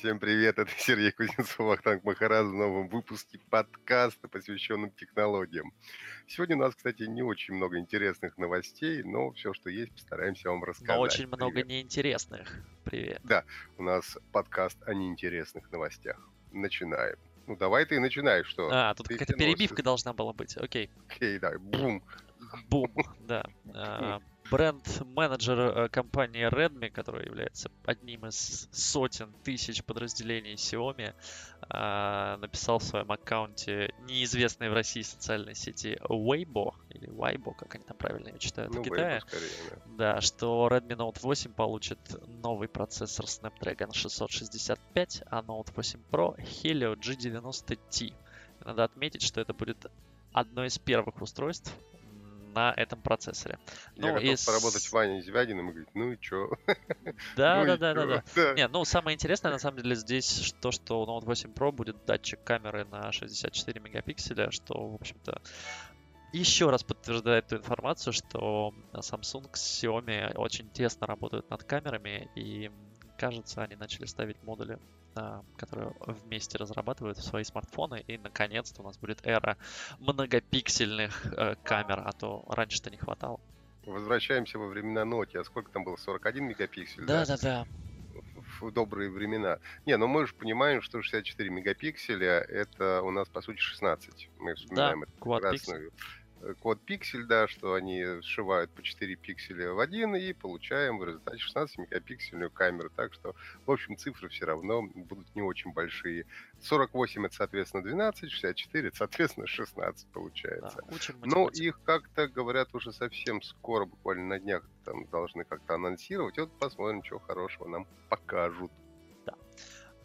всем привет, это Сергей Кузнецов, Ахтанг Махараз в новом выпуске подкаста, посвященном технологиям. Сегодня у нас, кстати, не очень много интересных новостей, но все, что есть, постараемся вам рассказать. Но очень много привет. неинтересных. Привет. Да, у нас подкаст о неинтересных новостях. Начинаем. Ну, давай ты начинаешь, что? А, тут какая-то перебивка должна была быть, окей. Окей, да, бум. Бум, да. Бренд-менеджер э, компании Redmi, которая является одним из сотен тысяч подразделений Xiaomi, а, написал в своем аккаунте неизвестной в России социальной сети Weibo, или Weibo, как они там правильно ее читают ну, в Китае, Weibo, скорее, да. да, что Redmi Note 8 получит новый процессор Snapdragon 665, а Note 8 Pro Helio G90T. Надо отметить, что это будет одно из первых устройств, на этом процессоре. Я ну, готов из... поработать с Ваней Звягиным и говорить, ну и чё? Да, да, да, да, да. Не, ну самое интересное на самом деле здесь то, что у Note 8 Pro будет датчик камеры на 64 мегапикселя, что, в общем-то, еще раз подтверждает ту информацию, что Samsung с Xiaomi очень тесно работают над камерами, и кажется, они начали ставить модули которые вместе разрабатывают свои смартфоны. И наконец-то у нас будет эра многопиксельных э, камер, а то раньше-то не хватало. Возвращаемся во времена Nokia. Сколько там было? 41 мегапиксель? Да, да, да. В добрые времена. Не, ну мы же понимаем, что 64 мегапикселя это у нас по сути 16. Мы вспоминаем да, эту прекрасную код пиксель, да, что они сшивают по 4 пикселя в один и получаем в результате 16 мегапиксельную камеру. Так что, в общем, цифры все равно будут не очень большие. 48 это, соответственно, 12, 64 это, соответственно, 16 получается. Да, Но их как-то, говорят, уже совсем скоро, буквально на днях, там должны как-то анонсировать. вот посмотрим, чего хорошего нам покажут. Да.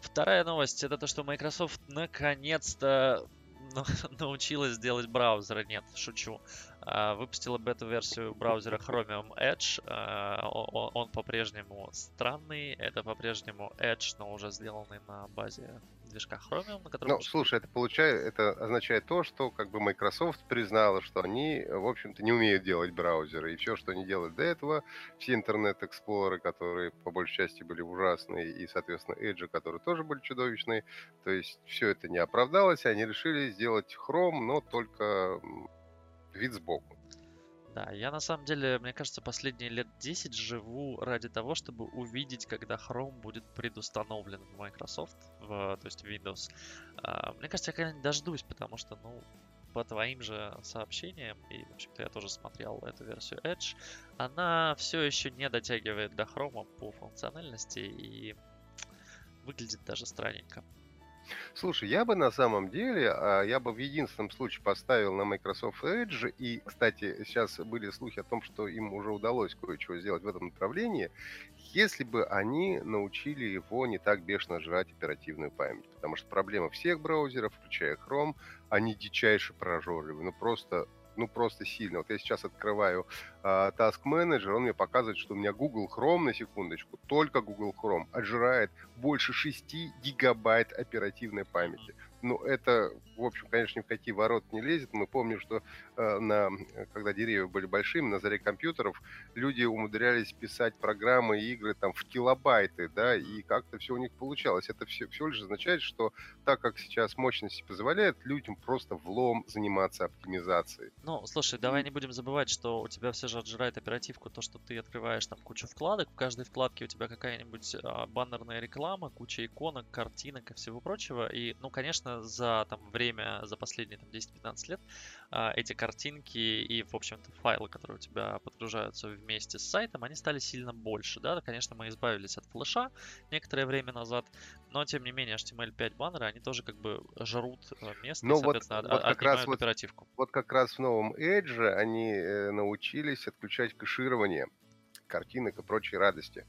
Вторая новость это то, что Microsoft наконец-то научилась делать браузеры. Нет, шучу. А, выпустила бета-версию браузера Chromium Edge. А, он по-прежнему странный. Это по-прежнему Edge, но уже сделанный на базе движка Chromium, на котором... Ну, слушай, это получает, это означает то, что как бы Microsoft признала, что они, в общем-то, не умеют делать браузеры, и все, что они делают до этого, все интернет-эксплоры, которые по большей части были ужасные, и, соответственно, Edge, которые тоже были чудовищные, то есть все это не оправдалось, и они решили сделать Chrome, но только вид сбоку. Да, я на самом деле, мне кажется, последние лет 10 живу ради того, чтобы увидеть, когда Chrome будет предустановлен в Microsoft, в, то есть Windows. А, мне кажется, я когда-нибудь дождусь, потому что, ну, по твоим же сообщениям, и, в общем-то, я тоже смотрел эту версию Edge, она все еще не дотягивает до Chrome по функциональности и выглядит даже странненько. Слушай, я бы на самом деле, а, я бы в единственном случае поставил на Microsoft Edge, и, кстати, сейчас были слухи о том, что им уже удалось кое-чего сделать в этом направлении, если бы они научили его не так бешено жрать оперативную память. Потому что проблема всех браузеров, включая Chrome, они дичайше прожорливы. Ну, просто ну просто сильно. Вот я сейчас открываю э, Task Manager, он мне показывает, что у меня Google Chrome, на секундочку, только Google Chrome отжирает больше 6 гигабайт оперативной памяти ну, это, в общем, конечно, ни в какие ворота не лезет. Мы помним, что э, на, когда деревья были большими, на заре компьютеров, люди умудрялись писать программы и игры там в килобайты, да, и как-то все у них получалось. Это все, все лишь означает, что так как сейчас мощности позволяют, людям просто влом заниматься оптимизацией. Ну, слушай, давай не будем забывать, что у тебя все же отжирает оперативку то, что ты открываешь там кучу вкладок, в каждой вкладке у тебя какая-нибудь а, баннерная реклама, куча иконок, картинок и всего прочего. И, ну, конечно, за там, время, за последние там, 10-15 лет а, эти картинки и, в общем-то, файлы, которые у тебя подгружаются вместе с сайтом, они стали сильно больше. Да? Конечно, мы избавились от флеша некоторое время назад, но, тем не менее, HTML5 баннеры, они тоже как бы жрут э, место и, соответственно, вот, вот как раз вот, оперативку. Вот как раз в новом Edge они э, научились отключать кэширование картинок и прочей радости.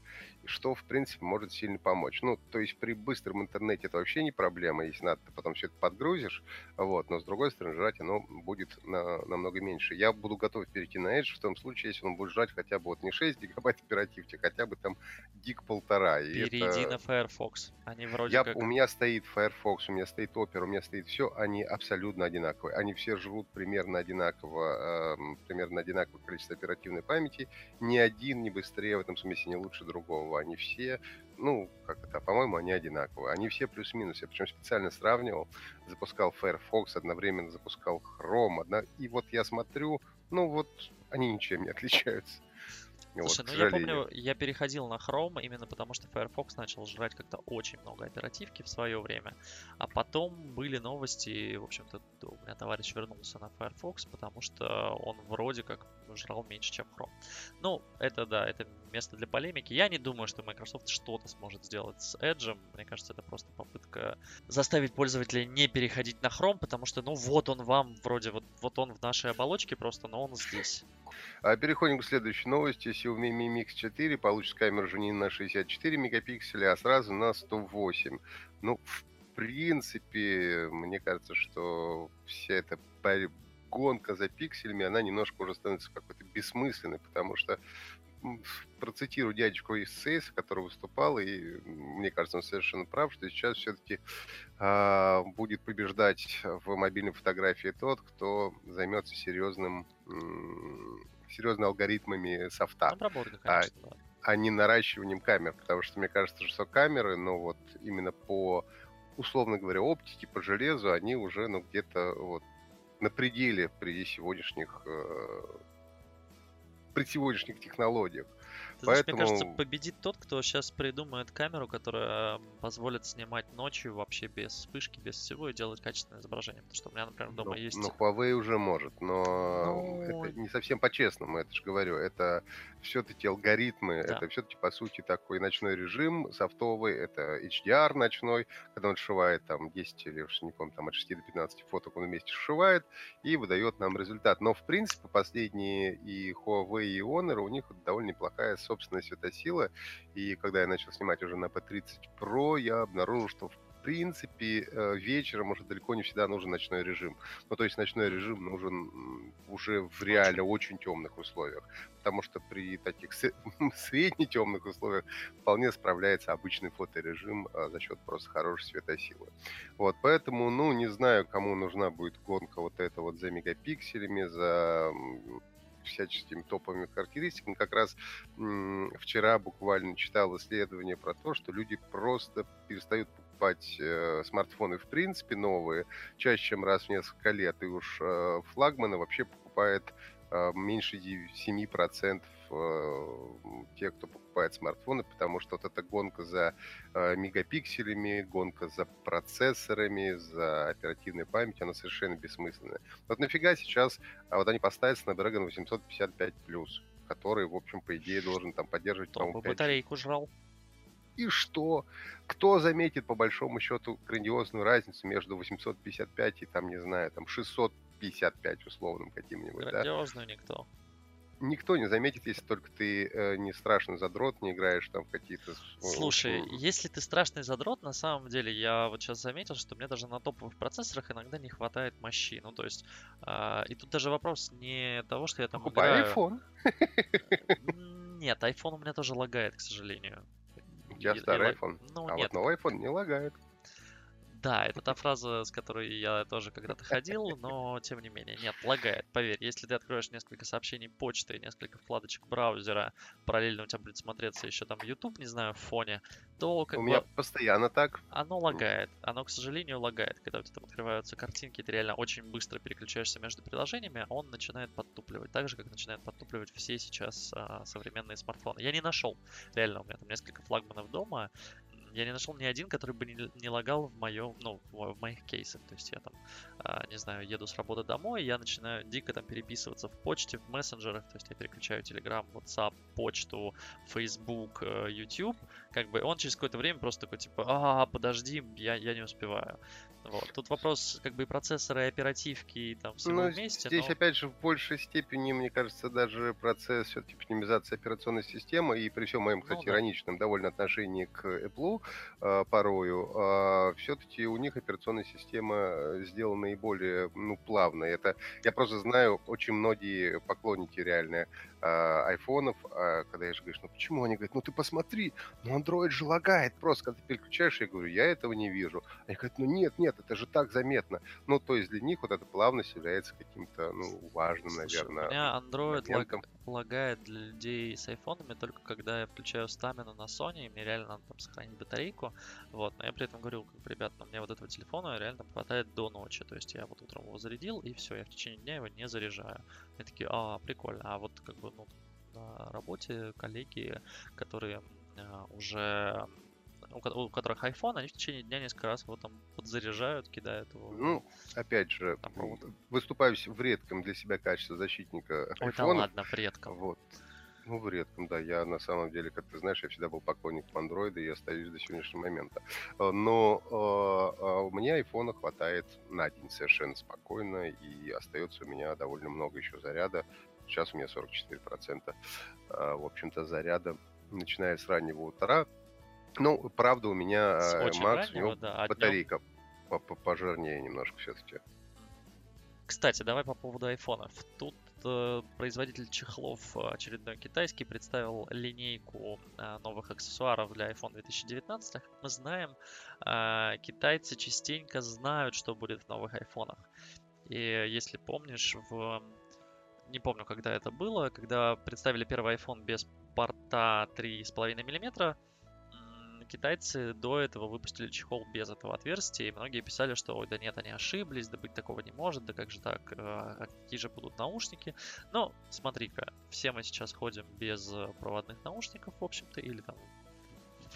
Что, в принципе, может сильно помочь. Ну, то есть при быстром интернете это вообще не проблема, если надо, ты потом все это подгрузишь, вот, но с другой стороны, жрать оно будет на, намного меньше. Я буду готов перейти на Edge в том случае, если он будет жрать хотя бы вот не 6 гигабайт оперативки, хотя бы там гиг полтора. Перейди это... на Firefox. Они вроде Я, как... У меня стоит Firefox, у меня стоит Opera, у меня стоит все, они абсолютно одинаковые. Они все жрут примерно одинаково, э, примерно одинаковое количество оперативной памяти. Ни один не быстрее в этом смысле, не лучше другого. Они все, ну, как это, по-моему, они одинаковые. Они все плюс-минус. Я причем специально сравнивал, запускал Firefox, одновременно запускал Chrome. Одна... И вот я смотрю, ну вот они ничем не отличаются. Слушай, вот, ну я помню, я переходил на Chrome именно потому, что Firefox начал жрать как-то очень много оперативки в свое время. А потом были новости, в общем-то, у меня товарищ вернулся на Firefox, потому что он вроде как жрал меньше, чем Chrome. Ну, это да, это место для полемики. Я не думаю, что Microsoft что-то сможет сделать с Edge. Мне кажется, это просто попытка заставить пользователя не переходить на Chrome, потому что, ну, вот он вам вроде, вот, вот он в нашей оболочке просто, но он здесь. А переходим к следующей новости. Xiaomi Mi Mix 4 получит камеру не на 64 мегапикселя, а сразу на 108. Ну, в принципе, мне кажется, что вся эта гонка за пикселями, она немножко уже становится какой-то бессмысленной, потому что процитирую дядечку из CS, который выступал, и мне кажется, он совершенно прав, что сейчас все-таки э, а, будет побеждать в мобильной фотографии тот, кто займется серьезным, серьезными алгоритмами софта. Обработка, а, конечно, а, да. а не наращиванием камер, потому что мне кажется, что камеры, ну вот именно по, условно говоря, оптике, по железу, они уже, ну где-то вот на пределе при сегодняшних э, при сегодняшних технологиях. Ты Поэтому... знаешь, мне кажется, победит тот, кто сейчас придумает камеру, которая позволит снимать ночью вообще без вспышки, без всего и делать качественное изображение. Потому что у меня, например, дома ну, есть... Ну, Huawei уже может, но ну... это не совсем по-честному, это же говорю. Это все-таки алгоритмы, да. это все-таки, по сути, такой ночной режим софтовый, это HDR ночной, когда он сшивает там 10 или, уж не помню, там от 6 до 15 фоток он вместе сшивает и выдает нам результат. Но, в принципе, последние и Huawei, и Honor, у них довольно неплохая собственная светосила. И когда я начал снимать уже на P30 Pro, я обнаружил, что в принципе, э, вечером уже далеко не всегда нужен ночной режим. Ну, то есть ночной режим нужен уже в реально очень темных условиях. Потому что при таких средне темных условиях вполне справляется обычный фоторежим а, за счет просто хорошей светосилы. Вот, поэтому, ну, не знаю, кому нужна будет гонка вот эта вот за мегапикселями, за всяческими топовыми характеристиками. Как раз вчера буквально читал исследование про то, что люди просто перестают покупать э, смартфоны в принципе новые чаще, чем раз в несколько лет. И уж э, флагманы вообще покупает э, меньше 7% э, тех, кто покупает смартфоны, потому что вот эта гонка за э, мегапикселями, гонка за процессорами, за оперативной памятью, она совершенно бессмысленная. Вот нафига сейчас а вот они поставят Snapdragon 855+, который, в общем, по идее, должен там поддерживать, по-моему, батарейку жрал. И что? Кто заметит, по большому счету, грандиозную разницу между 855 и, там, не знаю, там, 655 условным каким-нибудь, Грандиозную да? никто никто не заметит, если только ты э, не страшный задрот, не играешь там в какие-то... Слушай, если ты страшный задрот, на самом деле, я вот сейчас заметил, что мне даже на топовых процессорах иногда не хватает мощи. Ну, то есть, э, и тут даже вопрос не того, что я там Покупай играю... iPhone. Нет, iPhone у меня тоже лагает, к сожалению. У тебя старый iPhone. Ну, а нет. вот новый iPhone не лагает. Да, это та фраза, с которой я тоже когда-то ходил, но тем не менее, нет, лагает, поверь. Если ты откроешь несколько сообщений почты, несколько вкладочек браузера, параллельно у тебя будет смотреться еще там YouTube, не знаю, в фоне, то как у бы... меня постоянно так. Оно лагает. Оно, к сожалению, лагает. Когда у тебя там открываются картинки, ты реально очень быстро переключаешься между приложениями, он начинает подтупливать. Так же, как начинает подтупливать все сейчас а, современные смартфоны. Я не нашел. Реально, у меня там несколько флагманов дома, я не нашел ни один, который бы не, не лагал в моем, ну, в, моих кейсах. То есть я там, а, не знаю, еду с работы домой, я начинаю дико там переписываться в почте, в мессенджерах. То есть я переключаю Telegram, WhatsApp, почту, Facebook, э, YouTube. Как бы он через какое-то время просто такой, типа, а, подожди, я, я не успеваю. Вот. Тут вопрос как бы и процессора, и оперативки, и там всего ну, вместе. Здесь, но... опять же, в большей степени, мне кажется, даже процесс все-таки оптимизации операционной системы, и при всем моем, кстати, ну, да. ироничном довольно отношении к Apple э, порою, э, а, все-таки у них операционная система сделана наиболее ну, плавно. Это я просто знаю очень многие поклонники реальные а, айфонов, а, когда я же говорю, ну почему? Они говорят, ну ты посмотри, ну Android же лагает просто, когда ты переключаешь, я говорю, я этого не вижу. Они говорят, ну нет, нет, это же так заметно. Ну, то есть для них вот эта плавность является каким-то, ну, важным, Слушай, наверное, у меня Android моментом. лагает для людей с айфонами только когда я включаю стамину на Sony, и мне реально надо там сохранить батарейку, вот, но я при этом говорю, как, ребят, но мне вот этого телефона реально хватает до ночи, то есть я вот утром его зарядил, и все, я в течение дня его не заряжаю. Они такие, а, прикольно, а вот как бы, ну, на работе коллеги, которые а, уже у, которых iPhone, они в течение дня несколько раз его там подзаряжают, кидают его. Ну, опять же, там, выступаю в редком для себя качестве защитника Ой, да ладно, в редком. Вот. Ну, в редком, да. Я на самом деле, как ты знаешь, я всегда был поклонником андроида, и остаюсь до сегодняшнего момента. А, но э, у меня айфона хватает на день совершенно спокойно, и остается у меня довольно много еще заряда. Сейчас у меня 44% э, в общем-то заряда, начиная с раннего утра. Ну, правда, у меня э, Макс, раннего, у него да, а батарейка днем... пожирнее немножко все-таки. Кстати, давай по поводу айфонов. Тут э, производитель чехлов э, очередной китайский представил линейку э, новых аксессуаров для iPhone 2019. Как мы знаем, э, китайцы частенько знают, что будет в новых айфонах. И если помнишь, в не помню, когда это было, когда представили первый iPhone без порта 3,5 мм, китайцы до этого выпустили чехол без этого отверстия, и многие писали, что ой, да нет, они ошиблись, да быть такого не может, да как же так, э, а какие же будут наушники. Но смотри-ка, все мы сейчас ходим без проводных наушников, в общем-то, или там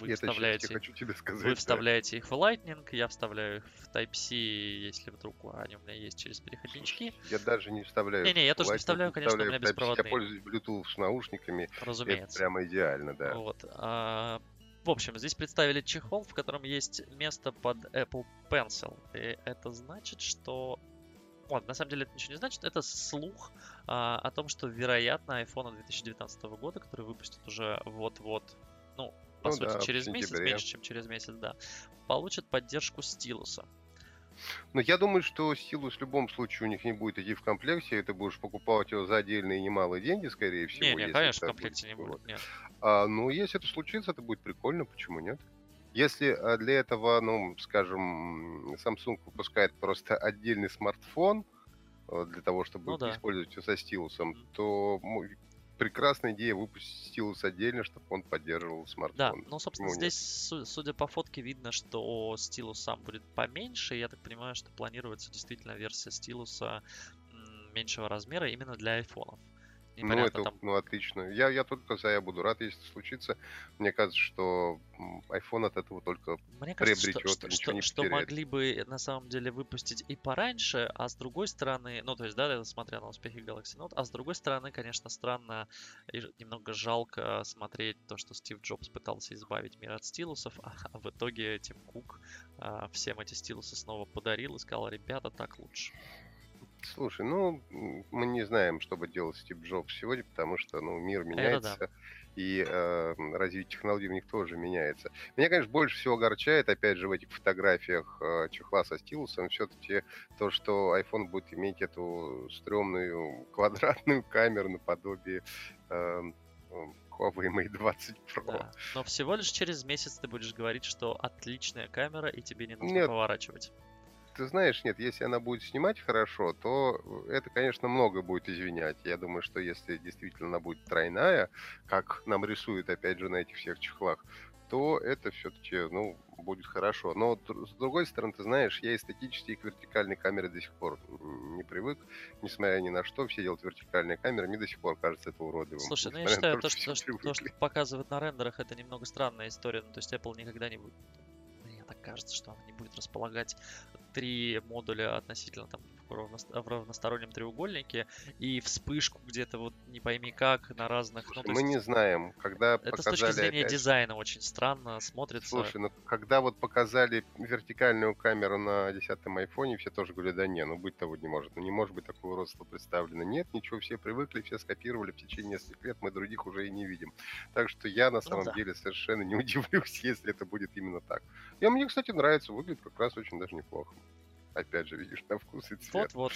вы я вставляете, хочу тебе сказать, вы вставляете да. их в Lightning, я вставляю их в Type-C, если вдруг они у меня есть через переходнички. Я даже не вставляю. Не-не, я тоже Lightning, не вставляю, конечно, вставляю у меня беспроводные. Я пользуюсь Bluetooth с наушниками. Разумеется. Это прямо идеально, да. Вот. А, в общем, здесь представили чехол, в котором есть место под Apple Pencil. И это значит, что... Ладно, на самом деле это ничего не значит. Это слух а, о том, что, вероятно, iPhone 2019 года, который выпустят уже вот-вот, ну, по ну, сути, да, через месяц, меньше, чем через месяц, да, получат поддержку стилуса. Но я думаю, что стилус в любом случае у них не будет идти в комплекте, и ты будешь покупать его за отдельные немалые деньги, скорее всего. Не, не, конечно, в комплекте не будет, нет. А, ну, если это случится, это будет прикольно, почему нет? Если а, для этого, ну, скажем, Samsung выпускает просто отдельный смартфон э, для того, чтобы ну, да. использовать его со стилусом, то прекрасная идея выпустить стилус отдельно, чтобы он поддерживал смартфон. Да, ну, собственно, Почему здесь, нет? судя по фотке, видно, что стилус сам будет поменьше. Я так понимаю, что планируется действительно версия стилуса меньшего размера именно для айфонов. Ну, это, там... ну, отлично. Я, я только за, я буду рад, если это случится. Мне кажется, что iPhone от этого только Мне кажется, приобретет, что, что, что, что могли бы на самом деле выпустить и пораньше, а с другой стороны, ну, то есть, да, смотря на успехи Galaxy Note, а с другой стороны, конечно, странно и немного жалко смотреть то, что Стив Джобс пытался избавить мир от стилусов, а, а в итоге Тим Кук а, всем эти стилусы снова подарил и сказал, ребята, так лучше. Слушай, ну, мы не знаем, что бы делал Стив Джобс сегодня, потому что, ну, мир меняется, да. и э, развитие технологий в них тоже меняется. Меня, конечно, больше всего огорчает, опять же, в этих фотографиях э, чехла со стилусом, все-таки то, что iPhone будет иметь эту стрёмную квадратную камеру наподобие э, Huawei Mate 20 Pro. Да. Но всего лишь через месяц ты будешь говорить, что отличная камера, и тебе не нужно Нет. поворачивать ты знаешь, нет, если она будет снимать хорошо, то это, конечно, много будет извинять. Я думаю, что если действительно она будет тройная, как нам рисуют, опять же, на этих всех чехлах, то это все-таки, ну, будет хорошо. Но с другой стороны, ты знаешь, я эстетически к вертикальной камере до сих пор не привык, несмотря ни на что, все делают вертикальные камеры, мне до сих пор кажется это уродливым. Слушай, ну я считаю, то, что, то, что, то, что показывают на рендерах, это немного странная история. Ну, то есть Apple никогда не будет мне так кажется, что она не будет располагать три модуля относительно там в равностороннем треугольнике и вспышку где-то вот не пойми как на разных... Слушай, ну, мы есть, не знаем, когда Это показали... с точки зрения опять... дизайна очень странно смотрится. Слушай, ну когда вот показали вертикальную камеру на 10 айфоне, все тоже говорили, да не, ну быть того не может. Ну не может быть такого роста представлено. Нет, ничего, все привыкли, все скопировали в течение нескольких лет, мы других уже и не видим. Так что я на ну самом ну, да. деле совершенно не удивлюсь, если это будет именно так. Я мне, кстати, нравится, выглядит как раз очень даже неплохо. Опять же, видишь, на вкус и цвет. Вот-вот.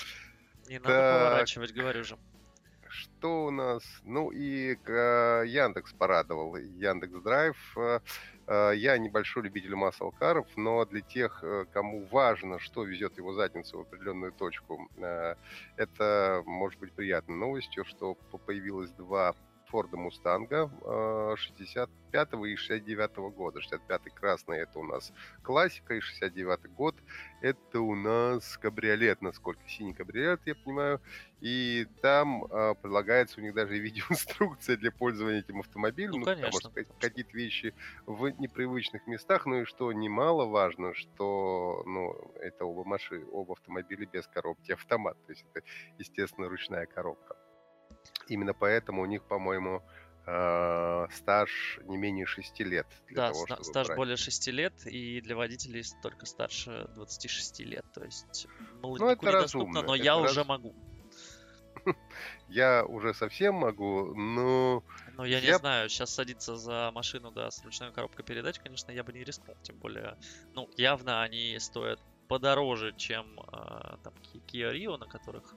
Не надо так. поворачивать, говорю же. что у нас? Ну и э, Яндекс порадовал. Яндекс Драйв. Э, э, я небольшой любитель маслкаров, но для тех, кому важно, что везет его задницу в определенную точку, это может быть приятной новостью, что появилось два Форда Мустанга 65 и 69 года. 65 красный это у нас классика, и 69 год это у нас кабриолет, насколько синий кабриолет, я понимаю. И там э, предлагается у них даже видеоинструкция для пользования этим автомобилем. Ну, ну конечно. Потому что какие-то вещи в непривычных местах. Ну и что немаловажно, что ну, это оба машины, оба автомобиля без коробки автомат. То есть это, естественно, ручная коробка. Именно поэтому у них, по-моему, э, стаж не менее 6 лет. да, того, стаж брать. более 6 лет, и для водителей только старше 26 лет. То есть молодняку ну, недоступно, но это я раз... уже могу. Я уже совсем могу, но... Ну, я, я не знаю, сейчас садиться за машину, да, с ручной коробкой передач, конечно, я бы не рискнул. Тем более, ну, явно они стоят подороже, чем э, там Kia Rio, на которых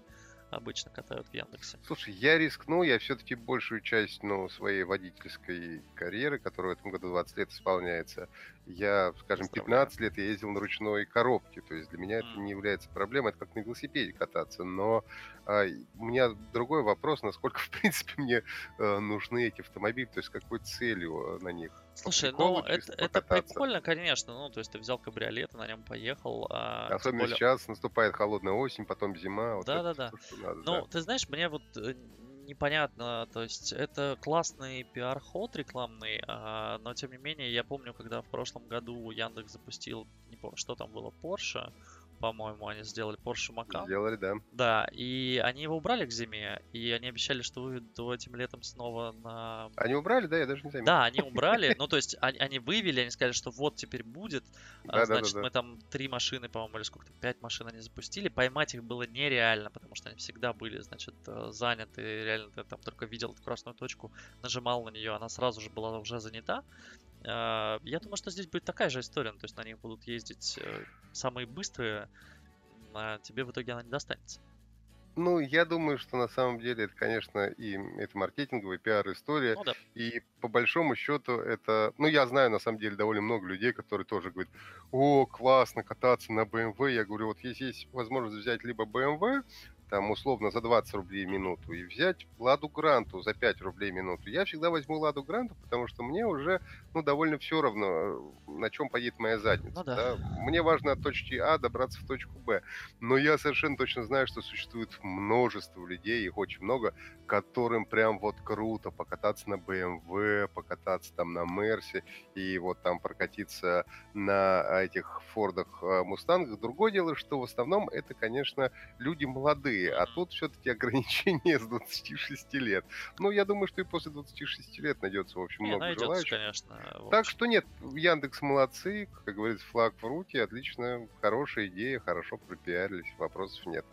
обычно катают в Яндексе? Слушай, я рискну, я все-таки большую часть ну, своей водительской карьеры, которая в этом году 20 лет исполняется, я, скажем, 15 лет я ездил на ручной коробке, то есть для меня это не является проблемой, это как на велосипеде кататься, но а, у меня другой вопрос, насколько, в принципе, мне а, нужны эти автомобили, то есть какой целью э, на них Слушай, ну это, это прикольно, конечно. Ну, то есть ты взял кабриолет, на нем поехал. А, Особенно более... сейчас наступает холодная осень, потом зима. Вот да, да, да. ну, да. ты знаешь, мне вот э, непонятно, то есть это классный пиар-ход рекламный, а, но тем не менее я помню, когда в прошлом году Яндекс запустил, не помню, что там было, Porsche, по-моему, они сделали Porsche Macan. Сделали, да. Да, и они его убрали к зиме, и они обещали, что выведут этим летом снова на... Они убрали, да? Я даже не заметил. Да, они убрали, ну то есть они, они вывели, они сказали, что вот теперь будет, да, значит, да, да, мы там три машины, по-моему, или сколько-то, пять машин они запустили, поймать их было нереально, потому что они всегда были, значит, э, заняты, реально ты там только видел эту красную точку, нажимал на нее, она сразу же была уже занята, а, я думаю, что здесь будет такая же история. То есть на них будут ездить э, самые быстрые, а тебе в итоге она не достанется. Ну, я думаю, что на самом деле это, конечно, и это маркетинговая пиар-история. Ну, да. И по большому счету это... Ну, я знаю, на самом деле, довольно много людей, которые тоже говорят, о, классно кататься на BMW. Я говорю, вот если есть возможность взять либо BMW, там условно за 20 рублей в минуту и взять Ладу Гранту за 5 рублей в минуту. Я всегда возьму Ладу Гранту, потому что мне уже ну, довольно все равно, на чем поедет моя задница. Ну, да. Да? Мне важно от точки А добраться в точку Б. Но я совершенно точно знаю, что существует множество людей, их очень много, которым прям вот круто покататься на BMW, покататься там на Мерсе и вот там прокатиться на этих Фордах, э, Мустангах. Другое дело, что в основном это, конечно, люди молодые, молодые, а тут все-таки ограничение с 26 лет. Ну, я думаю, что и после 26 лет найдется, в общем, не, много найдется, желающих. конечно. Так что нет, Яндекс молодцы, как говорится, флаг в руки, отлично, хорошая идея, хорошо пропиарились, вопросов нет.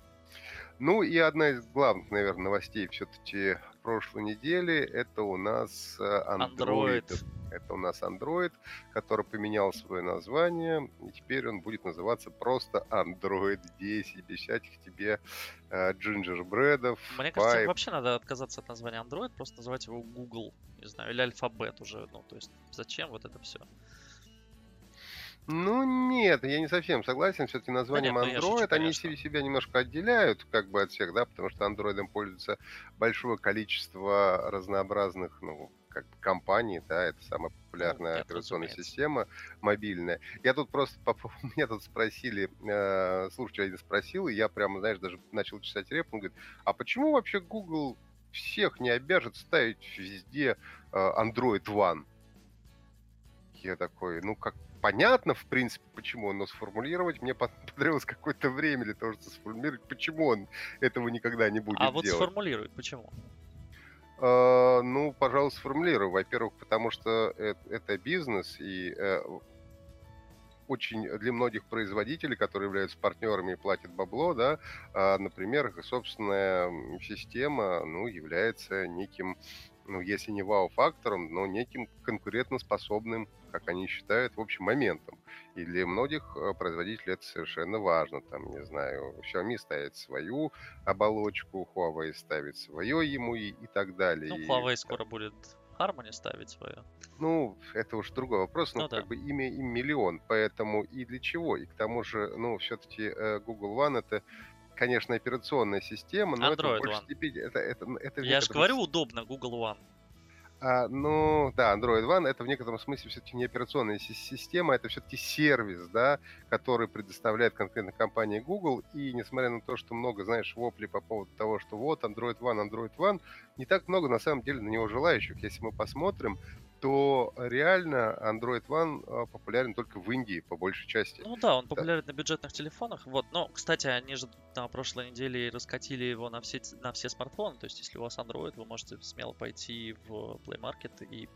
Ну и одна из главных, наверное, новостей все-таки прошлой недели, это у нас э, Android. Android. Это у нас Android, который поменял свое название, и теперь он будет называться просто Android 10, без всяких тебе э, джинджербредов. Мне кажется, Pipe. вообще надо отказаться от названия Android, просто называть его Google, не знаю, или алфабет уже, ну, то есть зачем вот это все? Ну нет, я не совсем согласен. Все-таки названием да нет, ну, Android шучу, они конечно. себя немножко отделяют как бы от всех, да, потому что Android пользуется большое количество разнообразных, ну, как бы компаний, да, это самая популярная ну, операционная разумеется. система мобильная. Я тут просто, меня тут спросили, э, слушатель один спросил, и я прямо, знаешь, даже начал читать реп, он говорит, а почему вообще Google всех не обяжет ставить везде э, Android One? Я такой, ну как понятно, в принципе, почему он, но сформулировать мне потребовалось какое-то время для того, чтобы сформулировать, почему он этого никогда не будет а делать. А вот сформулирует, почему? Uh, ну, пожалуйста, сформулирую. Во-первых, потому что это, это бизнес, и uh, очень для многих производителей, которые являются партнерами и платят бабло, да, uh, например, собственная система, ну, является неким ну, если не вау-фактором, но неким конкурентоспособным, как они считают, в общем, моментом. И для многих э, производителей это совершенно важно. Там, не знаю, Xiaomi ставит свою оболочку, Huawei ставит свое ему и, и так далее. Ну, Huawei и, скоро будет Harmony ставить свое. Ну, это уж другой вопрос, но ну, как да. бы имя им миллион, поэтому и для чего? И к тому же, ну, все-таки э, Google One это конечно, операционная система, но Android это в One. степени... Это, это, это Я же говорю, удобно, Google One. А, ну, да, Android One это в некотором смысле все-таки не операционная система, это все-таки сервис, да, который предоставляет конкретно компания Google. И несмотря на то, что много, знаешь, вопли по поводу того, что вот Android One, Android One, не так много на самом деле на него желающих. Если мы посмотрим, то реально Android One а, популярен только в Индии, по большей части. Ну да, он популярен да. на бюджетных телефонах. Вот. Но, кстати, они же на прошлой неделе раскатили его на все, на все смартфоны. То есть, если у вас Android, вы можете смело пойти в Play Market и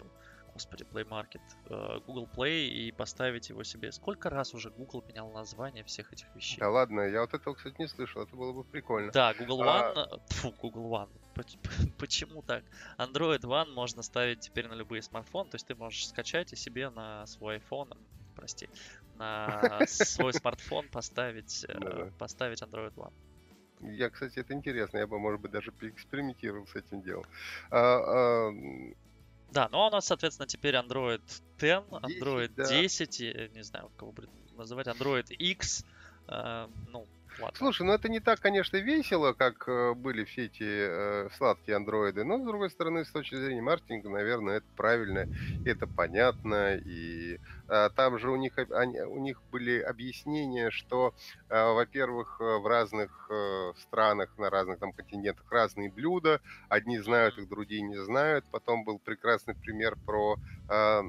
господи, Play Market, э, Google Play и поставить его себе. Сколько раз уже Google менял название всех этих вещей? Да ладно, я вот этого, кстати, не слышал, это было бы прикольно. Да, Google а One, а... фу, Google One, почему так? Android One можно ставить теперь на любые смартфоны, то есть ты можешь скачать и себе на свой iPhone, прости, на свой смартфон поставить, э, поставить Android One. Я, кстати, это интересно, я бы, может быть, даже поэкспериментировал с этим делом. А, а, да, ну а у нас, соответственно, теперь Android 10, Android 10, да. 10 не знаю, кого будет называть, Android X, э, ну, Ладно. Слушай, ну это не так, конечно, весело, как э, были все эти э, сладкие андроиды, но, с другой стороны, с точки зрения маркетинга, наверное, это правильно, это понятно, и э, там же у них, они, у них были объяснения, что, э, во-первых, э, в разных э, странах, на разных там континентах разные блюда, одни знают их, другие не знают, потом был прекрасный пример про э,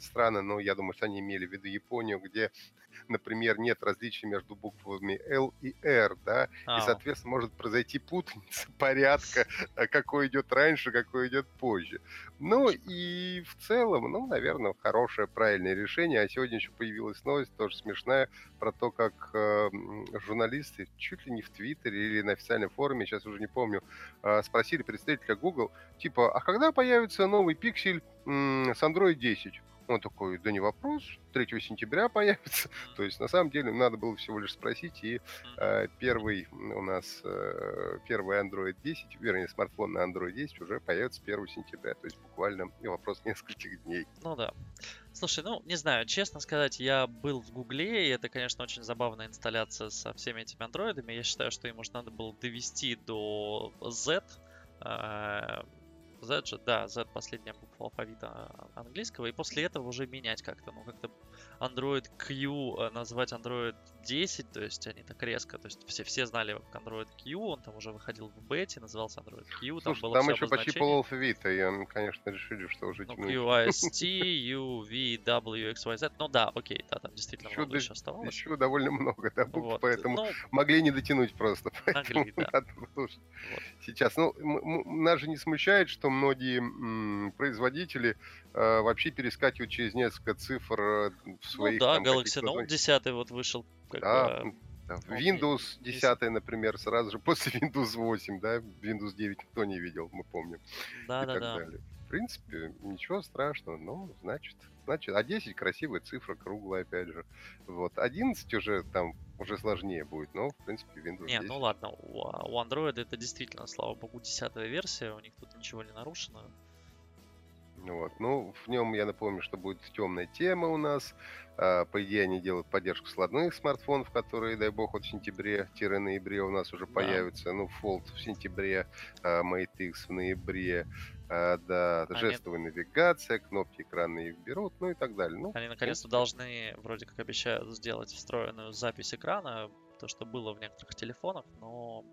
страны, ну, я думаю, что они имели в виду Японию, где например, нет различия между буквами L и R, да, а. и, соответственно, может произойти путаница порядка, а какой идет раньше, какой идет позже. Ну и в целом, ну, наверное, хорошее, правильное решение. А сегодня еще появилась новость, тоже смешная, про то, как э, журналисты чуть ли не в Твиттере или на официальном форуме, сейчас уже не помню, э, спросили представителя Google, типа, а когда появится новый пиксель м- с Android 10? Он такой, да не вопрос, 3 сентября появится. То есть, на самом деле, надо было всего лишь спросить, и э, первый у нас, э, первый Android 10, вернее, смартфон на Android 10 уже появится 1 сентября. То есть, буквально вопрос нескольких дней. Ну да. Слушай, ну, не знаю, честно сказать, я был в Гугле, и это, конечно, очень забавная инсталляция со всеми этими андроидами. Я считаю, что им уже надо было довести до Z, э, Z же, да, Z последняя буква алфавита английского, и после этого уже менять как-то, ну, как-то Android Q э, назвать Android 10, то есть они так резко, то есть все, все знали как Android Q, он там уже выходил в бете, назывался Android Q, там Слушай, было там еще почти пол алфавита, и он, конечно, решили, что уже ну, QIST, U, V, W, X, Y, Z, ну да, окей, да, там действительно еще, много еще оставалось. Еще довольно много, да, букв, вот. поэтому ну, могли не дотянуть просто, поэтому могли, да. надо. Сейчас, ну, нас же не смущает, что многие м, производители э, вообще перескакивают через несколько цифр э, в своих... Ну да, там, Galaxy Note 10 вот вышел. Как да, бы, да. Windows 10, например, сразу же после Windows 8, да, Windows 9 никто не видел, мы помним. Да, и да, так да. Далее. В принципе, ничего страшного, но значит, значит, а 10 красивая цифра, круглая, опять же. Вот, 11 уже там уже сложнее будет, но, в принципе, Windows Не, 10. ну ладно, у, у Android это действительно, слава богу, 10 версия, у них тут ничего не нарушено. Вот. Ну, в нем, я напомню, что будет темная тема у нас. А, по идее, они делают поддержку складных смартфонов, которые, дай бог, вот в сентябре-ноябре у нас уже да. появятся. Ну, Fold в сентябре, а, Mate X в ноябре. А, да, они... жестовая навигация, кнопки экранные их берут, ну и так далее. Ну, они наконец-то должны, вроде как обещают, сделать встроенную запись экрана, то, что было в некоторых телефонах, но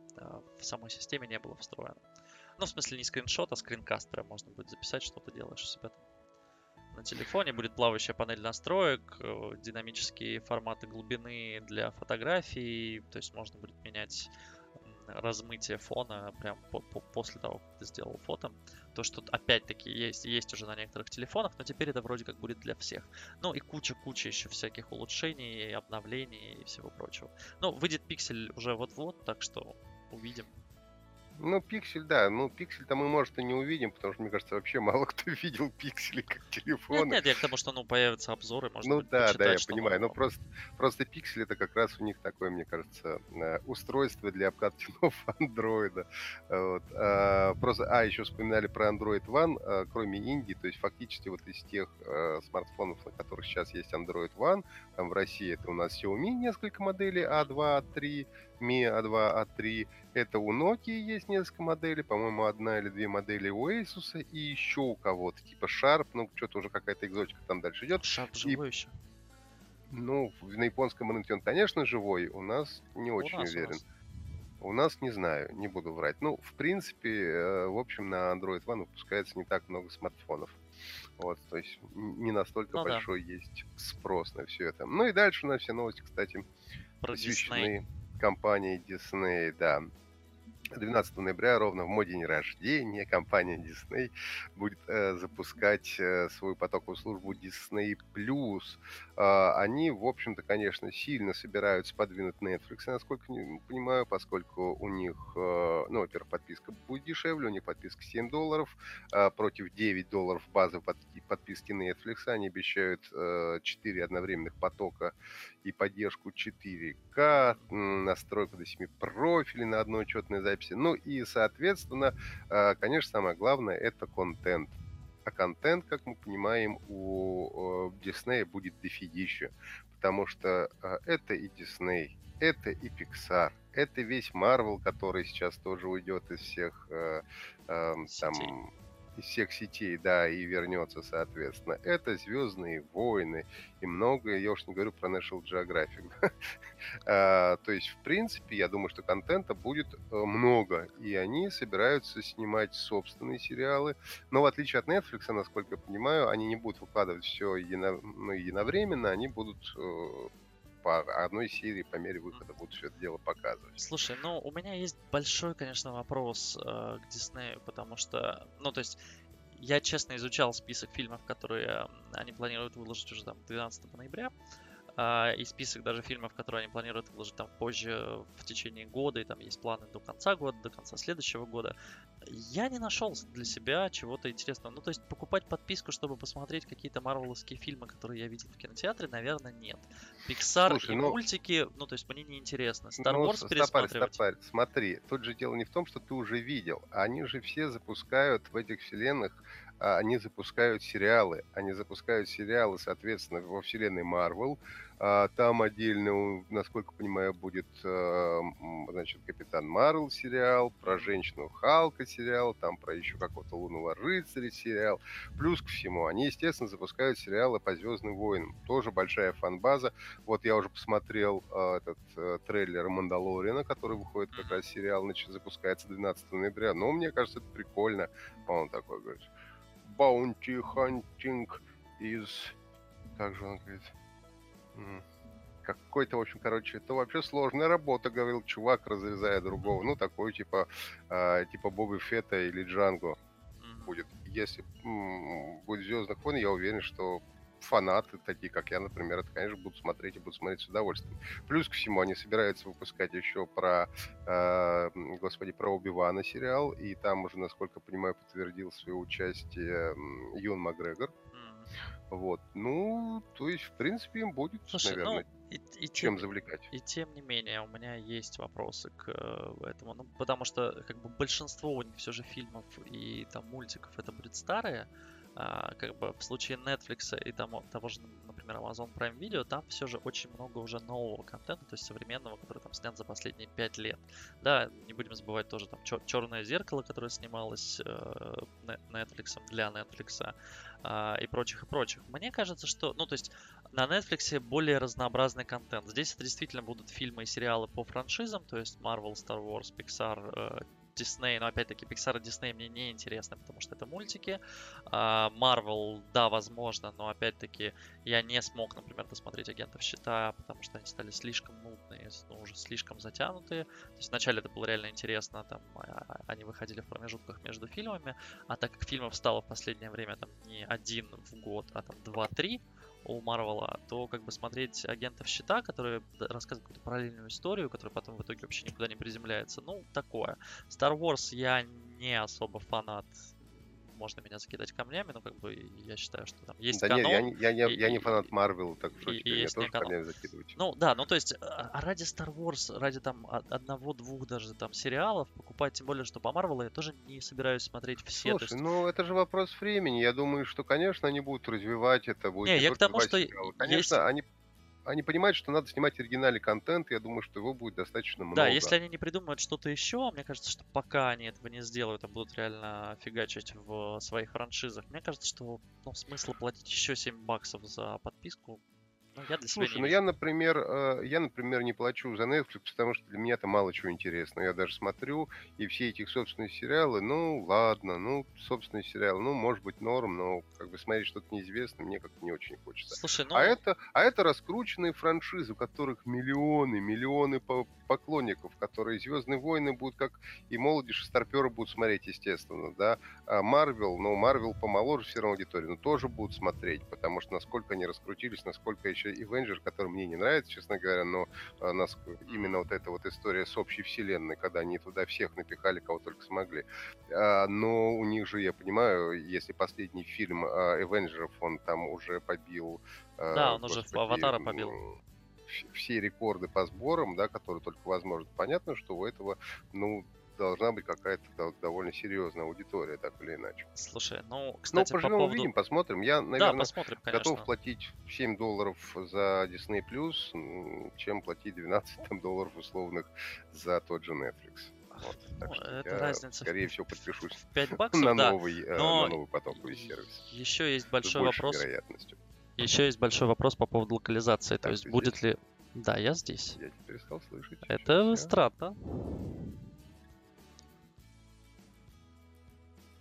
в самой системе не было встроено. Ну, в смысле, не скриншот, а скринкастера можно будет записать, что ты делаешь у себя там. На телефоне будет плавающая панель настроек, э, динамические форматы глубины для фотографий, то есть можно будет менять размытие фона прям по по после того, как ты сделал фото. То, что опять-таки есть, есть уже на некоторых телефонах, но теперь это вроде как будет для всех. Ну и куча-куча еще всяких улучшений, обновлений и всего прочего. Ну, выйдет пиксель уже вот-вот, так что увидим. Ну, пиксель, да. Ну, пиксель-то мы, может, и не увидим, потому что, мне кажется, вообще мало кто видел пиксели как Нет, телефоны. нет, я к тому, что, ну, появятся обзоры, можно Ну будет да, да, почитать, я что понимаю. Но нового. просто, просто пиксель это как раз у них такое, мне кажется, э, устройство для обкатки нового андроида. Вот. А, просто, а, еще вспоминали про Android One, а, кроме Индии, то есть фактически вот из тех э, смартфонов, на которых сейчас есть Android One, там в России это у нас Xiaomi несколько моделей A2, A3, Mi A2, A3, это у Nokia есть несколько моделей, по-моему, одна или две модели у Asus и еще у кого-то, типа Sharp, ну, что-то уже какая-то экзотика там дальше идет. И живой еще. ну, на японском рынке он, конечно, живой. У нас не У очень нас, у уверен. нас. У нас не знаю, не буду врать. Ну, в принципе, э, в общем, на Android One выпускается не так много смартфонов. Вот, то есть не настолько Ну да. большой есть спрос на все это. Ну и дальше у нас все новости, кстати, Про Disney. Компании Disney, да. 12 ноября, ровно в мой день рождения, компания Disney будет э, запускать э, свою потоковую службу Disney+. А, они, в общем-то, конечно, сильно собираются подвинуть Netflix, насколько не понимаю, поскольку у них, э, ну, во-первых, подписка будет дешевле, у них подписка 7 долларов, а, против 9 долларов базовой под- подписки Netflix. Они обещают э, 4 одновременных потока и поддержку 4К, м, настройку до 7 профилей на одной учетной записи. Ну и, соответственно, э, конечно, самое главное это контент. А контент, как мы понимаем, у э, Disney будет дофигища, потому что э, это и Disney, это и Pixar, это весь Marvel, который сейчас тоже уйдет из всех э, эм, там Сетей. Из всех сетей, да, и вернется, соответственно. Это Звездные войны и многое. Я уж не говорю про National Geographic. А, То есть, в принципе, я думаю, что контента будет э, много, и они собираются снимать собственные сериалы. Но в отличие от Netflix, насколько я понимаю, они не будут выкладывать все ну, единовременно, они будут э, по одной серии по мере выхода будут все это дело показывать. Слушай, ну у меня есть большой, конечно, вопрос э, к Диснею, потому что, ну то есть, я честно изучал список фильмов, которые они планируют выложить уже там 12 ноября, а, и список даже фильмов, которые они планируют выложить там позже в течение года, и там есть планы до конца года, до конца следующего года. Я не нашел для себя чего-то интересного. Ну, то есть покупать подписку, чтобы посмотреть какие-то марвеловские фильмы, которые я видел в кинотеатре, наверное, нет. Pixar Слушай, и ну- мультики, ну, то есть мне не интересно. Star Ну, Wars с- стопарь, пересматривать. стопарь, смотри, тут же дело не в том, что ты уже видел. Они же все запускают в этих вселенных, а, они запускают сериалы. Они запускают сериалы, соответственно, во вселенной Марвел. А, Там отдельно, насколько понимаю, будет, м, значит, Капитан Марвел сериал, про женщину Халка сериал, там про еще какого-то лунного рыцаря сериал. Плюс ко всему, они, естественно, запускают сериалы по Звездным войнам. Тоже большая фан-база. Вот я уже посмотрел этот э, трейлер Мандалориана, который выходит как раз сериал, значит, запускается 12 ноября. Но мне кажется, это прикольно. Он такой говорит, Bounty Hunting из... Как же он говорит? Какой-то, в общем, короче, это вообще сложная работа, говорил чувак, разрезая другого. Ну, такой, типа, э, типа Боба Фетта или Джанго будет. Если м, будет Звездных войн, я уверен, что фанаты, такие как я, например, это, конечно, будут смотреть и будут смотреть с удовольствием. Плюс ко всему, они собираются выпускать еще про, э, господи, про Оби-Вана сериал, и там уже, насколько я понимаю, подтвердил свое участие Юн Макгрегор. Вот. Ну, то есть, в принципе, им будет, Слушай, наверное, ну, и, и чем тем, завлекать. и тем не менее, у меня есть вопросы к э, этому. Ну, потому что, как бы, большинство у них все же фильмов и там мультиков это будет старые. А, как бы в случае Netflix и там, того же, например, Amazon Prime Video, там все же очень много уже нового контента, то есть современного, который там снят за последние пять лет. Да, не будем забывать тоже там Черное зеркало, которое снималось э, Netflix для Netflix а, и прочих и прочих. Мне кажется, что, ну, то есть на Netflix более разнообразный контент. Здесь это действительно будут фильмы и сериалы по франшизам, то есть Marvel, Star Wars, Pixar, э, Disney, но опять-таки Pixar и Disney мне не интересны, потому что это мультики. А, Marvel, да, возможно, но опять-таки я не смог, например, досмотреть Агентов Щита, потому что они стали слишком нудные, ну, уже слишком затянутые. То есть вначале это было реально интересно, там а, они выходили в промежутках между фильмами, а так как фильмов стало в последнее время там не один в год, а там два-три, у Марвела, то как бы смотреть агентов щита, которые рассказывают какую-то параллельную историю, которая потом в итоге вообще никуда не приземляется, ну, такое. Star Wars я не особо фанат можно меня закидать камнями, но как бы я считаю, что там есть да канон. Нет, я, я, я, и, я не фанат Марвел, так что и, и есть тоже камнями закидывать. Ну да, ну то есть а, а ради Star Wars, ради там одного-двух даже там сериалов покупать, тем более, что по Марвелу я тоже не собираюсь смотреть все. Слушай, есть... ну это же вопрос времени. Я думаю, что, конечно, они будут развивать это. Будет не, не я к тому, что Конечно, есть... они они понимают, что надо снимать оригинальный контент, я думаю, что его будет достаточно много. Да, если они не придумают что-то еще, мне кажется, что пока они этого не сделают, а будут реально фигачить в своих франшизах, мне кажется, что ну, смысла платить еще 7 баксов за подписку ну, я для Слушай, ну я, например, э, я, например, не плачу за Netflix, потому что для меня это мало чего интересно. Я даже смотрю, и все эти собственные сериалы, ну, ладно, ну, собственные сериалы, ну, может быть, норм, но как бы смотреть что-то неизвестное мне как-то не очень хочется. Слушай, ну... А это, а это раскрученные франшизы, у которых миллионы, миллионы поклонников, которые Звездные войны будут, как и молодежь, и старперы будут смотреть, естественно, да. А Марвел, ну, Марвел помоложе все равно аудитории, но тоже будут смотреть, потому что насколько они раскрутились, насколько еще еще Avenger, который мне не нравится, честно говоря, но а, нас, именно вот эта вот история с общей вселенной, когда они туда всех напихали, кого только смогли. А, но у них же, я понимаю, если последний фильм а, Avengers, он там уже побил... А, да, он господи, уже в Аватара побил все рекорды по сборам, да, которые только возможно. Понятно, что у этого, ну, должна быть какая-то довольно серьезная аудитория, так или иначе. Слушай, ну, кстати, ну, поживем, по поводу... увидим, посмотрим. Я, наверное, да, посмотрим, готов платить 7 долларов за Disney+, чем платить 12 там, долларов условных за тот же Netflix. Вот, так ну, что это я, разница. Скорее всего, подпишусь 5 баксов, на, да. новый, э, Но на новый потоковый сервис. Еще есть большой вопрос. Вероятностью. Еще есть большой вопрос по поводу локализации. Так, То есть будет здесь? ли... Да, я здесь. Я теперь стал слышать. Это Сейчас странно.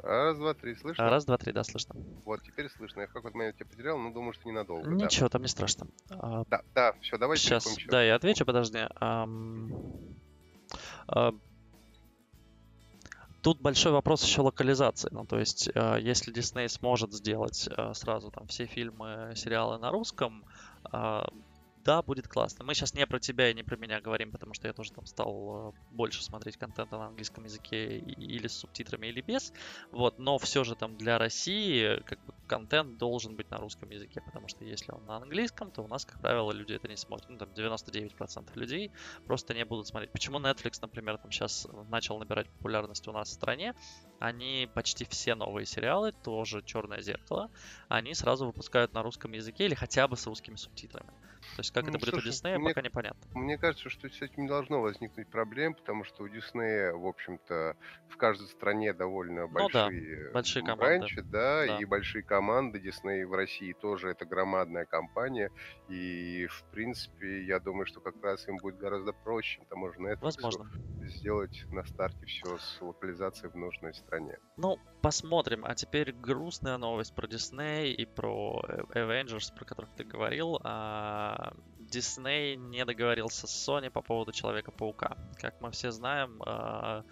Раз, два, три, слышно? Раз, два, три, да, слышно. Вот, теперь слышно. Я в какой-то момент тебя потерял, но думаю, что ненадолго. Ничего, да. там не страшно. А, да, да, все, давай. Сейчас, да, я отвечу, подожди. А, а, тут большой вопрос еще локализации. Ну, то есть, а, если Disney сможет сделать а, сразу там все фильмы, сериалы на русском, а, да, будет классно. Мы сейчас не про тебя и не про меня говорим, потому что я тоже там стал э, больше смотреть контента на английском языке или с субтитрами, или без. Вот, но все же там для России как бы контент должен быть на русском языке, потому что если он на английском, то у нас, как правило, люди это не смотрят. Ну, там 99% людей просто не будут смотреть. Почему Netflix, например, там сейчас начал набирать популярность у нас в стране? Они почти все новые сериалы, тоже Черное зеркало, они сразу выпускают на русском языке или хотя бы с русскими субтитрами. То есть как ну, это будет слушай, у Диснея, мне, пока непонятно. Мне кажется, что с этим не должно возникнуть проблем, потому что у Диснея, в общем-то, в каждой стране довольно ну, большие, да, большие команды. Раньше, да, да, и большие команды. Дисней в России тоже это громадная компания. И, в принципе, я думаю, что как раз им будет гораздо проще, там можно это Возможно. Сделать на старте все с локализацией в нужной стране. Ну, посмотрим. А теперь грустная новость про Дисней и про Avengers, про которых ты говорил. А, Дисней не договорился с Sony по поводу Человека-паука. Как мы все знаем, а,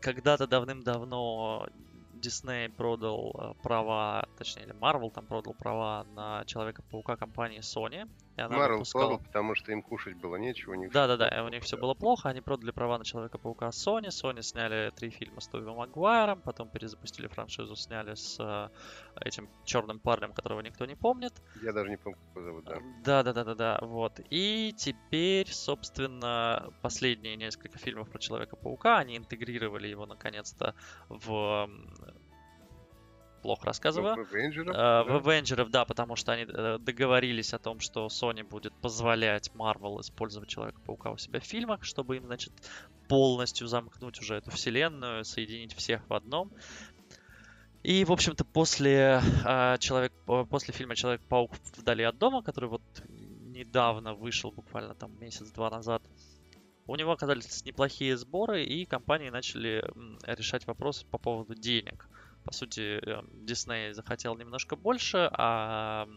когда-то давным-давно Дисней продал э, права, точнее, Marvel там продал права на Человека-паука компании Sony. И она Marvel выпускала... продал, потому что им кушать было нечего. У Да-да-да, у них все было плохо. Они продали права на Человека-паука Sony. Sony сняли три фильма с Тоби Магуайром, потом перезапустили франшизу, сняли с э, этим черным парнем, которого никто не помнит. Я даже не помню, как его зовут, да. Да-да-да-да-да, вот. И теперь, собственно, последние несколько фильмов про Человека-паука, они интегрировали его наконец-то в плохо рассказываю. В Avengers? Uh, в Avengers, да, потому что они э, договорились о том, что Sony будет позволять Marvel использовать Человека-паука у себя в фильмах, чтобы им, значит, полностью замкнуть уже эту вселенную, соединить всех в одном. И, в общем-то, после, uh, человек, после фильма Человек-паук вдали от дома, который вот недавно вышел, буквально там месяц-два назад, у него оказались неплохие сборы, и компании начали решать вопрос по поводу денег. По сути, Дисней захотел немножко больше, а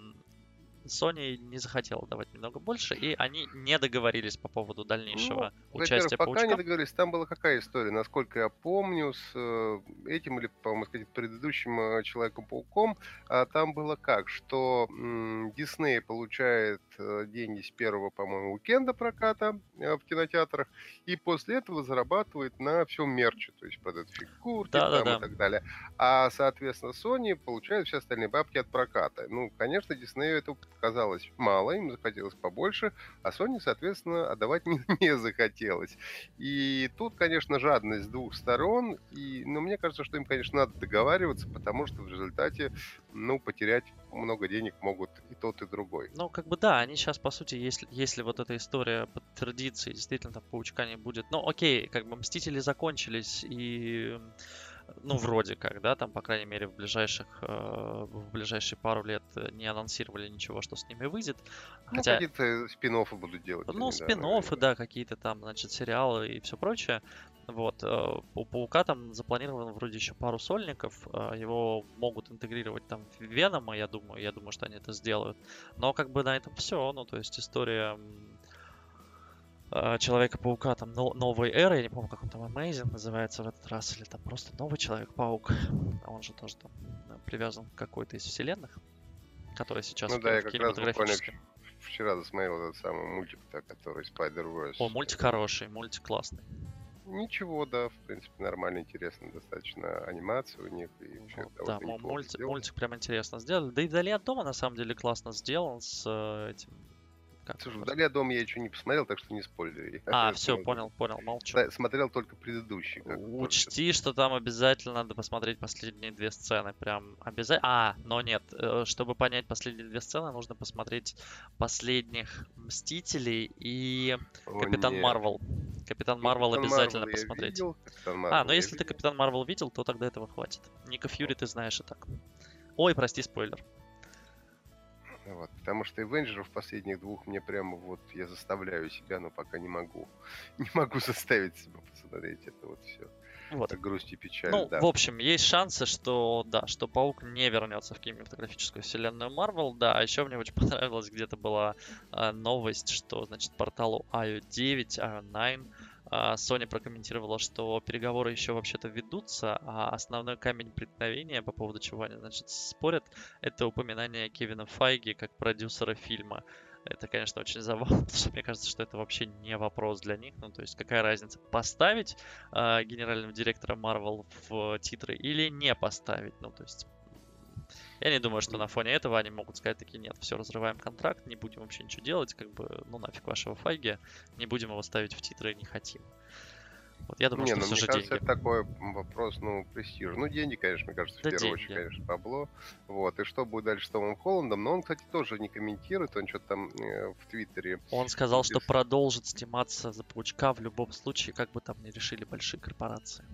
Sony не захотела давать немного больше, и они не договорились по поводу дальнейшего Ну, участия пока не Паучка. договорились, там была какая история, насколько я помню, с э, этим или, по-моему, сказать, предыдущим э, Человеком-пауком, а, там было как, что Дисней получает э, деньги с первого, по-моему, уикенда проката в кинотеатрах, и после этого зарабатывает на всем мерче, то есть продает фигурки там Да-да-да. и так далее. А, соответственно, Sony получает все остальные бабки от проката. Ну, конечно, Диснею это казалось мало, им захотелось побольше, а Sony, соответственно, отдавать не, не захотелось. И тут, конечно, жадность с двух сторон, и, но мне кажется, что им, конечно, надо договариваться, потому что в результате, ну, потерять много денег могут и тот, и другой. Ну, как бы да, они сейчас, по сути, если, если вот эта история подтвердится и действительно там паучка не будет. Ну, окей, как бы Мстители закончились и ну, вроде как, да, там, по крайней мере, в ближайших, э, в ближайшие пару лет э, не анонсировали ничего, что с ними выйдет. Ну, Хотя, какие-то спин будут делать. ну, да, спин наверное. да, какие-то там, значит, сериалы и все прочее. Вот, э, у Паука там запланировано вроде еще пару сольников, его могут интегрировать там в Венома, я думаю, я думаю, что они это сделают. Но как бы на этом все, ну, то есть история Человека-паука, там, но- новой эры, я не помню, как он там, Amazing называется в этот раз, или там просто новый Человек-паук, а он же тоже там э, привязан к какой-то из вселенных, которая сейчас Ну да, я как раз буквально вчера досмотрел этот самый мультик, который Spider-Verse. О, мультик хороший, мультик классный. Ничего, да, в принципе, нормально, интересно, достаточно анимация у них, и вообще довольно да, мульти- мультик прям интересно сделали. Да и вдали от дома на самом деле классно сделан с э, этим. Как Слушай, вдали от дома я еще не посмотрел, так что не спойлери. А, все, понял, понял, молчу. Смотрел только предыдущий. как Учти, что там обязательно надо посмотреть последние две сцены. Прям обязательно. А, но нет. э, Чтобы понять последние две сцены, нужно посмотреть последних Мстителей и О, Капитан нет. Марвел. Капитан Марвел обязательно я посмотреть. видел, А, Марвел ну если ты видел. Капитан Марвел видел, то тогда этого хватит. Ника Фьюри ты знаешь и так. Ой, прости, спойлер. Вот, потому что Эвенджеров последних двух мне прямо вот я заставляю себя, но пока не могу. Не могу заставить себя посмотреть это вот все. Вот. Так грусть и печаль, Ну, да. в общем, есть шансы, что да, что Паук не вернется в кинематографическую вселенную Марвел. Да, а еще мне очень понравилось, где-то была а, новость, что, значит, порталу IO9, IO9 а, Sony прокомментировала, что переговоры еще вообще-то ведутся, а основной камень преткновения, по поводу чего они, значит, спорят, это упоминание Кевина Файги как продюсера фильма. Это, конечно, очень забавно, потому что мне кажется, что это вообще не вопрос для них. Ну, то есть, какая разница, поставить э, генерального директора Marvel в титры или не поставить? Ну, то есть, я не думаю, что на фоне этого они могут сказать такие, нет, все, разрываем контракт, не будем вообще ничего делать, как бы, ну нафиг вашего Файги, не будем его ставить в титры, не хотим. Вот я думаю, не, что ну все мне же кажется, деньги. это такой вопрос, ну, престиж. Ну, деньги, конечно, мне кажется, в Да, первую деньги. очередь, конечно, бабло. Вот. И что будет дальше с Томом Холландом? Но он, кстати, тоже не комментирует, он что-то там э, в Твиттере. Он сказал, что Без- продолжит сниматься за Паучка в любом случае, как бы там ни решили большие корпорации.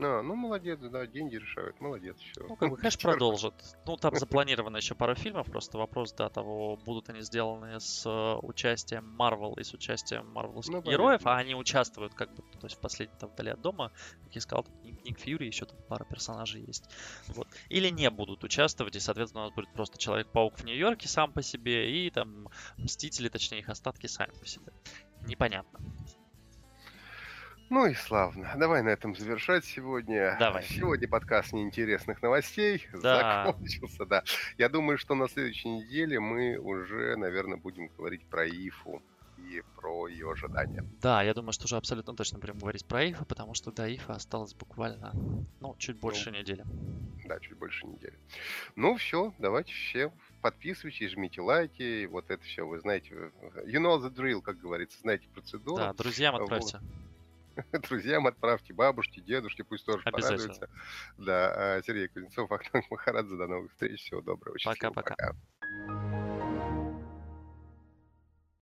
А, ну, молодец, да, деньги решают, молодец, все. Ну, как бы, конечно, продолжит. Ну, там запланировано еще пару фильмов, просто вопрос, да, того, будут они сделаны с э, участием Марвел и с участием марвелских Ну, героев, понятно. а они участвуют, как бы, то есть в последнем там вдали от дома, как я сказал, там Ник, Ник Фьюри, еще там пара персонажей есть. Вот. Или не будут участвовать, и, соответственно, у нас будет просто Человек-паук в Нью-Йорке сам по себе, и там Мстители, точнее, их остатки сами по себе. Непонятно. Ну и славно. Давай на этом завершать сегодня. Давай. Сегодня подкаст неинтересных новостей Да. закончился, да. Я думаю, что на следующей неделе мы уже, наверное, будем говорить про Ифу и про ее ожидания. Да, я думаю, что уже абсолютно точно будем говорить про Ифа, потому что до Ифа осталось буквально, ну, чуть больше недели. Да, чуть больше недели. Ну все, давайте все подписывайтесь, жмите лайки, вот это все, вы знаете, you know the drill, как говорится, знаете процедуру. Да, друзьям Вот. Друзьям отправьте, бабушке, дедушке, пусть тоже порадуются. Да, а, Сергей Кузнецов, Ахтанг Махарадзе, до новых встреч, всего доброго, Пока-пока. пока.